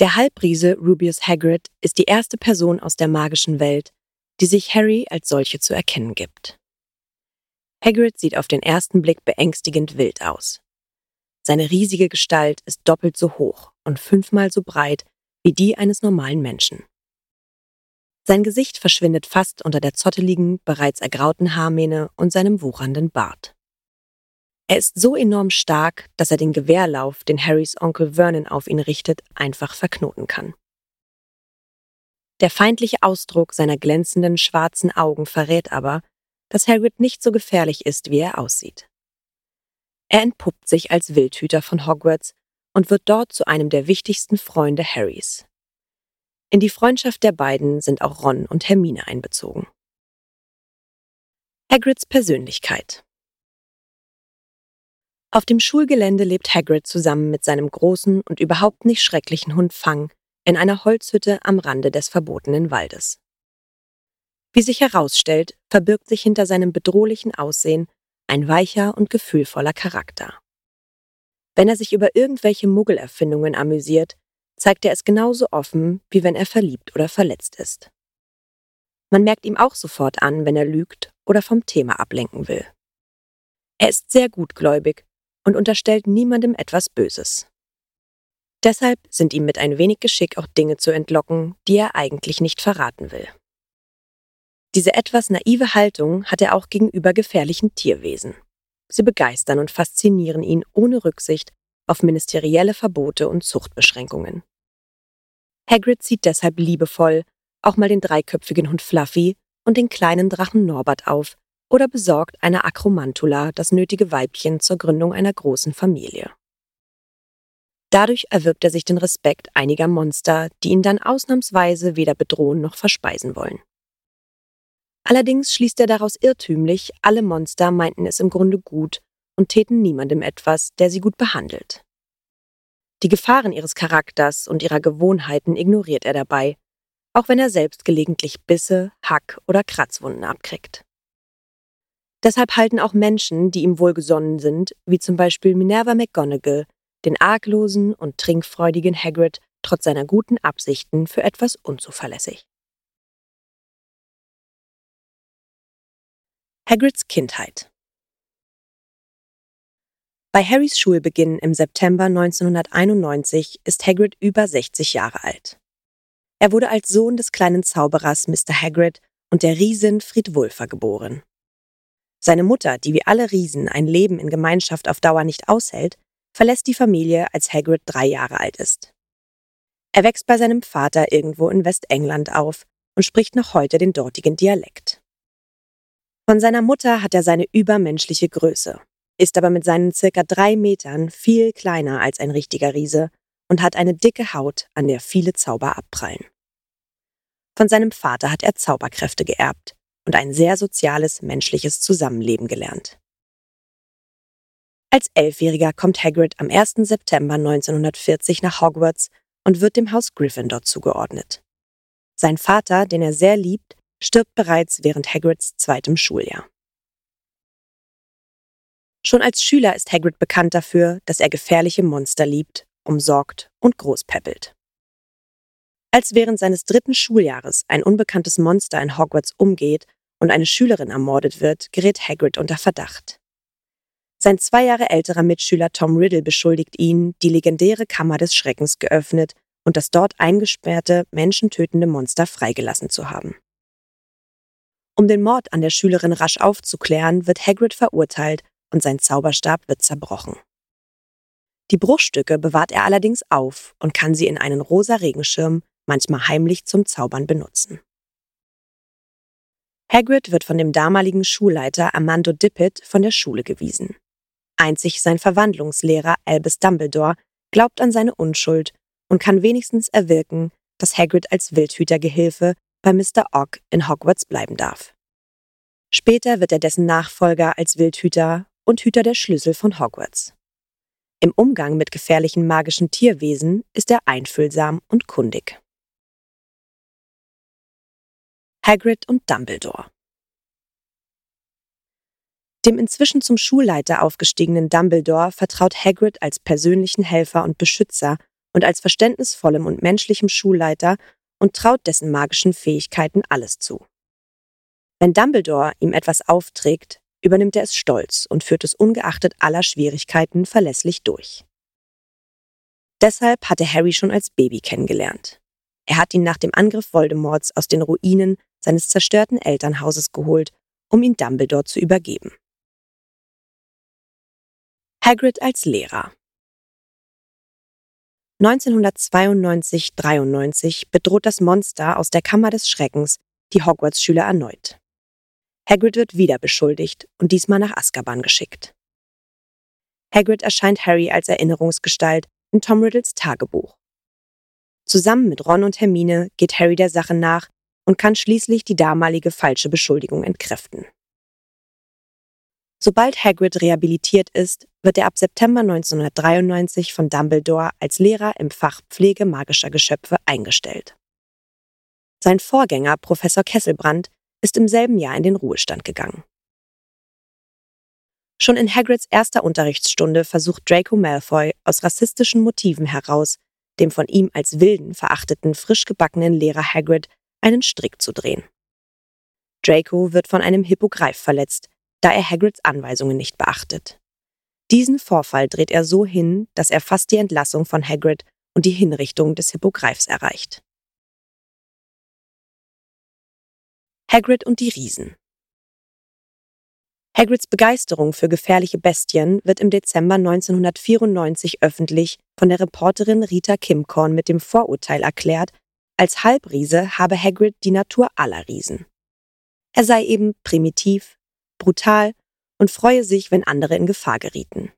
Der Halbriese Rubius Hagrid ist die erste Person aus der magischen Welt, die sich Harry als solche zu erkennen gibt. Hagrid sieht auf den ersten Blick beängstigend wild aus. Seine riesige Gestalt ist doppelt so hoch und fünfmal so breit wie die eines normalen Menschen. Sein Gesicht verschwindet fast unter der zotteligen, bereits ergrauten Haarmähne und seinem wuchernden Bart. Er ist so enorm stark, dass er den Gewehrlauf, den Harrys Onkel Vernon auf ihn richtet, einfach verknoten kann. Der feindliche Ausdruck seiner glänzenden schwarzen Augen verrät aber, dass Hagrid nicht so gefährlich ist, wie er aussieht. Er entpuppt sich als Wildhüter von Hogwarts und wird dort zu einem der wichtigsten Freunde Harrys. In die Freundschaft der beiden sind auch Ron und Hermine einbezogen. Hagrids Persönlichkeit Auf dem Schulgelände lebt Hagrid zusammen mit seinem großen und überhaupt nicht schrecklichen Hund Fang in einer Holzhütte am Rande des verbotenen Waldes. Wie sich herausstellt, verbirgt sich hinter seinem bedrohlichen Aussehen ein weicher und gefühlvoller Charakter. Wenn er sich über irgendwelche Muggelerfindungen amüsiert, zeigt er es genauso offen, wie wenn er verliebt oder verletzt ist. Man merkt ihm auch sofort an, wenn er lügt oder vom Thema ablenken will. Er ist sehr gutgläubig und unterstellt niemandem etwas Böses. Deshalb sind ihm mit ein wenig Geschick auch Dinge zu entlocken, die er eigentlich nicht verraten will. Diese etwas naive Haltung hat er auch gegenüber gefährlichen Tierwesen. Sie begeistern und faszinieren ihn ohne Rücksicht auf ministerielle Verbote und Zuchtbeschränkungen. Hagrid zieht deshalb liebevoll auch mal den dreiköpfigen Hund Fluffy und den kleinen Drachen Norbert auf oder besorgt einer Akromantula das nötige Weibchen zur Gründung einer großen Familie. Dadurch erwirbt er sich den Respekt einiger Monster, die ihn dann ausnahmsweise weder bedrohen noch verspeisen wollen. Allerdings schließt er daraus irrtümlich, alle Monster meinten es im Grunde gut und täten niemandem etwas, der sie gut behandelt. Die Gefahren ihres Charakters und ihrer Gewohnheiten ignoriert er dabei, auch wenn er selbst gelegentlich Bisse, Hack oder Kratzwunden abkriegt. Deshalb halten auch Menschen, die ihm wohlgesonnen sind, wie zum Beispiel Minerva McGonagall, den arglosen und trinkfreudigen Hagrid trotz seiner guten Absichten für etwas unzuverlässig. Hagrids Kindheit Bei Harrys Schulbeginn im September 1991 ist Hagrid über 60 Jahre alt. Er wurde als Sohn des kleinen Zauberers Mr. Hagrid und der Riesin Friedwulfer geboren. Seine Mutter, die wie alle Riesen ein Leben in Gemeinschaft auf Dauer nicht aushält, verlässt die Familie, als Hagrid drei Jahre alt ist. Er wächst bei seinem Vater irgendwo in Westengland auf und spricht noch heute den dortigen Dialekt. Von seiner Mutter hat er seine übermenschliche Größe, ist aber mit seinen circa drei Metern viel kleiner als ein richtiger Riese und hat eine dicke Haut, an der viele Zauber abprallen. Von seinem Vater hat er Zauberkräfte geerbt und ein sehr soziales menschliches Zusammenleben gelernt. Als Elfjähriger kommt Hagrid am 1. September 1940 nach Hogwarts und wird dem Haus Gryffindor zugeordnet. Sein Vater, den er sehr liebt, stirbt bereits während Hagrids zweitem Schuljahr. Schon als Schüler ist Hagrid bekannt dafür, dass er gefährliche Monster liebt, umsorgt und großpäppelt. Als während seines dritten Schuljahres ein unbekanntes Monster in Hogwarts umgeht und eine Schülerin ermordet wird, gerät Hagrid unter Verdacht. Sein zwei Jahre älterer Mitschüler Tom Riddle beschuldigt ihn, die legendäre Kammer des Schreckens geöffnet und das dort eingesperrte, menschentötende Monster freigelassen zu haben. Um den Mord an der Schülerin rasch aufzuklären, wird Hagrid verurteilt und sein Zauberstab wird zerbrochen. Die Bruchstücke bewahrt er allerdings auf und kann sie in einen rosa Regenschirm manchmal heimlich zum Zaubern benutzen. Hagrid wird von dem damaligen Schulleiter Armando Dippet von der Schule gewiesen. Einzig sein Verwandlungslehrer Albus Dumbledore glaubt an seine Unschuld und kann wenigstens erwirken, dass Hagrid als Wildhütergehilfe bei Mr. Ogg in Hogwarts bleiben darf. Später wird er dessen Nachfolger als Wildhüter und Hüter der Schlüssel von Hogwarts. Im Umgang mit gefährlichen magischen Tierwesen ist er einfühlsam und kundig. Hagrid und Dumbledore Dem inzwischen zum Schulleiter aufgestiegenen Dumbledore vertraut Hagrid als persönlichen Helfer und Beschützer und als verständnisvollem und menschlichem Schulleiter und traut dessen magischen Fähigkeiten alles zu. Wenn Dumbledore ihm etwas aufträgt, übernimmt er es stolz und führt es ungeachtet aller Schwierigkeiten verlässlich durch. Deshalb hatte Harry schon als Baby kennengelernt. Er hat ihn nach dem Angriff Voldemorts aus den Ruinen seines zerstörten Elternhauses geholt, um ihn Dumbledore zu übergeben. Hagrid als Lehrer 1992-93 bedroht das Monster aus der Kammer des Schreckens die Hogwarts-Schüler erneut. Hagrid wird wieder beschuldigt und diesmal nach Azkaban geschickt. Hagrid erscheint Harry als Erinnerungsgestalt in Tom Riddles Tagebuch. Zusammen mit Ron und Hermine geht Harry der Sache nach und kann schließlich die damalige falsche Beschuldigung entkräften. Sobald Hagrid rehabilitiert ist, wird er ab September 1993 von Dumbledore als Lehrer im Fach Pflege magischer Geschöpfe eingestellt. Sein Vorgänger, Professor Kesselbrand, ist im selben Jahr in den Ruhestand gegangen. Schon in Hagrids erster Unterrichtsstunde versucht Draco Malfoy aus rassistischen Motiven heraus, dem von ihm als wilden verachteten frisch gebackenen Lehrer Hagrid einen Strick zu drehen. Draco wird von einem Hippogreif verletzt, da er Hagrids Anweisungen nicht beachtet. Diesen Vorfall dreht er so hin, dass er fast die Entlassung von Hagrid und die Hinrichtung des Hippogreifs erreicht. Hagrid und die Riesen. Hagrids Begeisterung für gefährliche Bestien wird im Dezember 1994 öffentlich von der Reporterin Rita Kimcorn mit dem Vorurteil erklärt, als Halbriese habe Hagrid die Natur aller Riesen. Er sei eben primitiv, brutal und freue sich, wenn andere in Gefahr gerieten.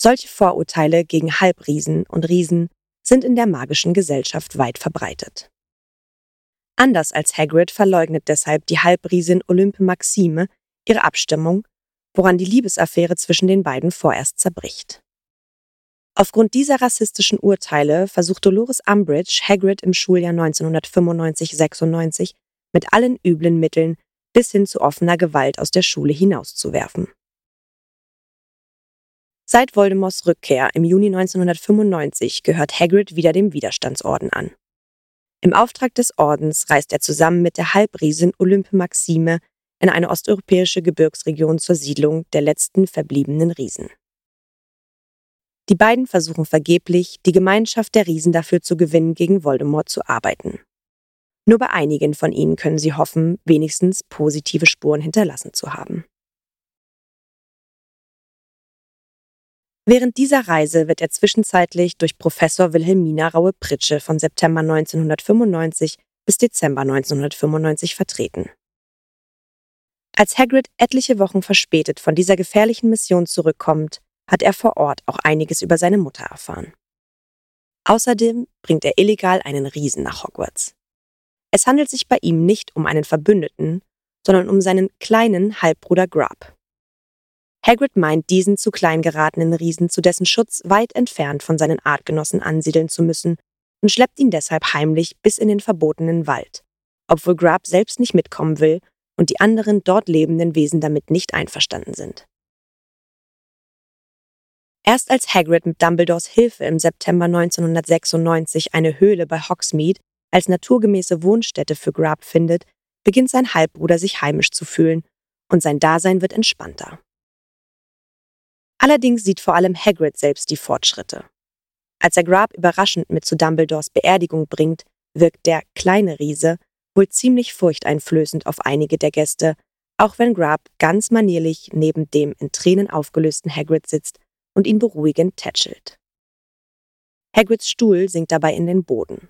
Solche Vorurteile gegen Halbriesen und Riesen sind in der magischen Gesellschaft weit verbreitet. Anders als Hagrid verleugnet deshalb die Halbriesin Olympe Maxime ihre Abstimmung, woran die Liebesaffäre zwischen den beiden vorerst zerbricht. Aufgrund dieser rassistischen Urteile versucht Dolores Umbridge Hagrid im Schuljahr 1995-96 mit allen üblen Mitteln bis hin zu offener Gewalt aus der Schule hinauszuwerfen. Seit Voldemorts Rückkehr im Juni 1995 gehört Hagrid wieder dem Widerstandsorden an. Im Auftrag des Ordens reist er zusammen mit der Halbriesin Olympe Maxime in eine osteuropäische Gebirgsregion zur Siedlung der letzten verbliebenen Riesen. Die beiden versuchen vergeblich, die Gemeinschaft der Riesen dafür zu gewinnen, gegen Voldemort zu arbeiten. Nur bei einigen von ihnen können sie hoffen, wenigstens positive Spuren hinterlassen zu haben. Während dieser Reise wird er zwischenzeitlich durch Professor Wilhelmina Raue-Pritsche von September 1995 bis Dezember 1995 vertreten. Als Hagrid etliche Wochen verspätet von dieser gefährlichen Mission zurückkommt, hat er vor Ort auch einiges über seine Mutter erfahren. Außerdem bringt er illegal einen Riesen nach Hogwarts. Es handelt sich bei ihm nicht um einen Verbündeten, sondern um seinen kleinen Halbbruder Grub. Hagrid meint, diesen zu klein geratenen Riesen zu dessen Schutz weit entfernt von seinen Artgenossen ansiedeln zu müssen und schleppt ihn deshalb heimlich bis in den verbotenen Wald, obwohl Grub selbst nicht mitkommen will und die anderen dort lebenden Wesen damit nicht einverstanden sind. Erst als Hagrid mit Dumbledores Hilfe im September 1996 eine Höhle bei Hogsmeade als naturgemäße Wohnstätte für Grub findet, beginnt sein Halbbruder sich heimisch zu fühlen und sein Dasein wird entspannter. Allerdings sieht vor allem Hagrid selbst die Fortschritte. Als er Grub überraschend mit zu Dumbledores Beerdigung bringt, wirkt der kleine Riese wohl ziemlich furchteinflößend auf einige der Gäste, auch wenn Grub ganz manierlich neben dem in Tränen aufgelösten Hagrid sitzt und ihn beruhigend tätschelt. Hagrids Stuhl sinkt dabei in den Boden.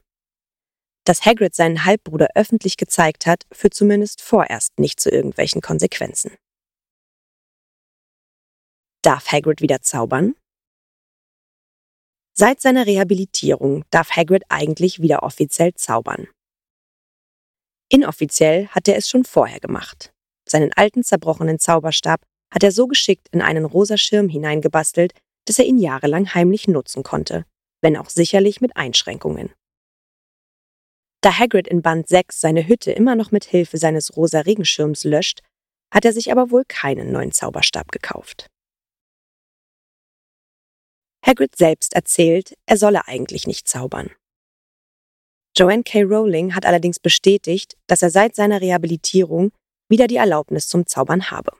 Dass Hagrid seinen Halbbruder öffentlich gezeigt hat, führt zumindest vorerst nicht zu irgendwelchen Konsequenzen. Darf Hagrid wieder zaubern? Seit seiner Rehabilitierung darf Hagrid eigentlich wieder offiziell zaubern. Inoffiziell hat er es schon vorher gemacht. Seinen alten zerbrochenen Zauberstab hat er so geschickt in einen rosa Schirm hineingebastelt, dass er ihn jahrelang heimlich nutzen konnte, wenn auch sicherlich mit Einschränkungen. Da Hagrid in Band 6 seine Hütte immer noch mit Hilfe seines rosa Regenschirms löscht, hat er sich aber wohl keinen neuen Zauberstab gekauft. Hagrid selbst erzählt, er solle eigentlich nicht zaubern. Joanne K. Rowling hat allerdings bestätigt, dass er seit seiner Rehabilitierung wieder die Erlaubnis zum Zaubern habe.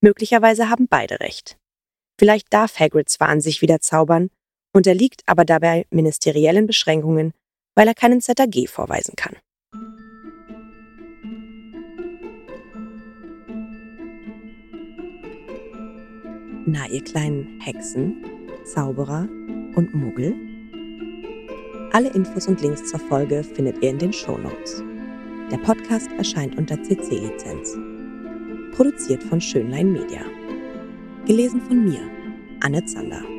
Möglicherweise haben beide recht. Vielleicht darf Hagrid zwar an sich wieder zaubern, unterliegt aber dabei ministeriellen Beschränkungen, weil er keinen ZAG vorweisen kann. Na, ihr kleinen Hexen, Zauberer und Muggel? Alle Infos und Links zur Folge findet ihr in den Shownotes. Der Podcast erscheint unter CC-Lizenz. Produziert von Schönlein Media. Gelesen von mir, Anne Zander.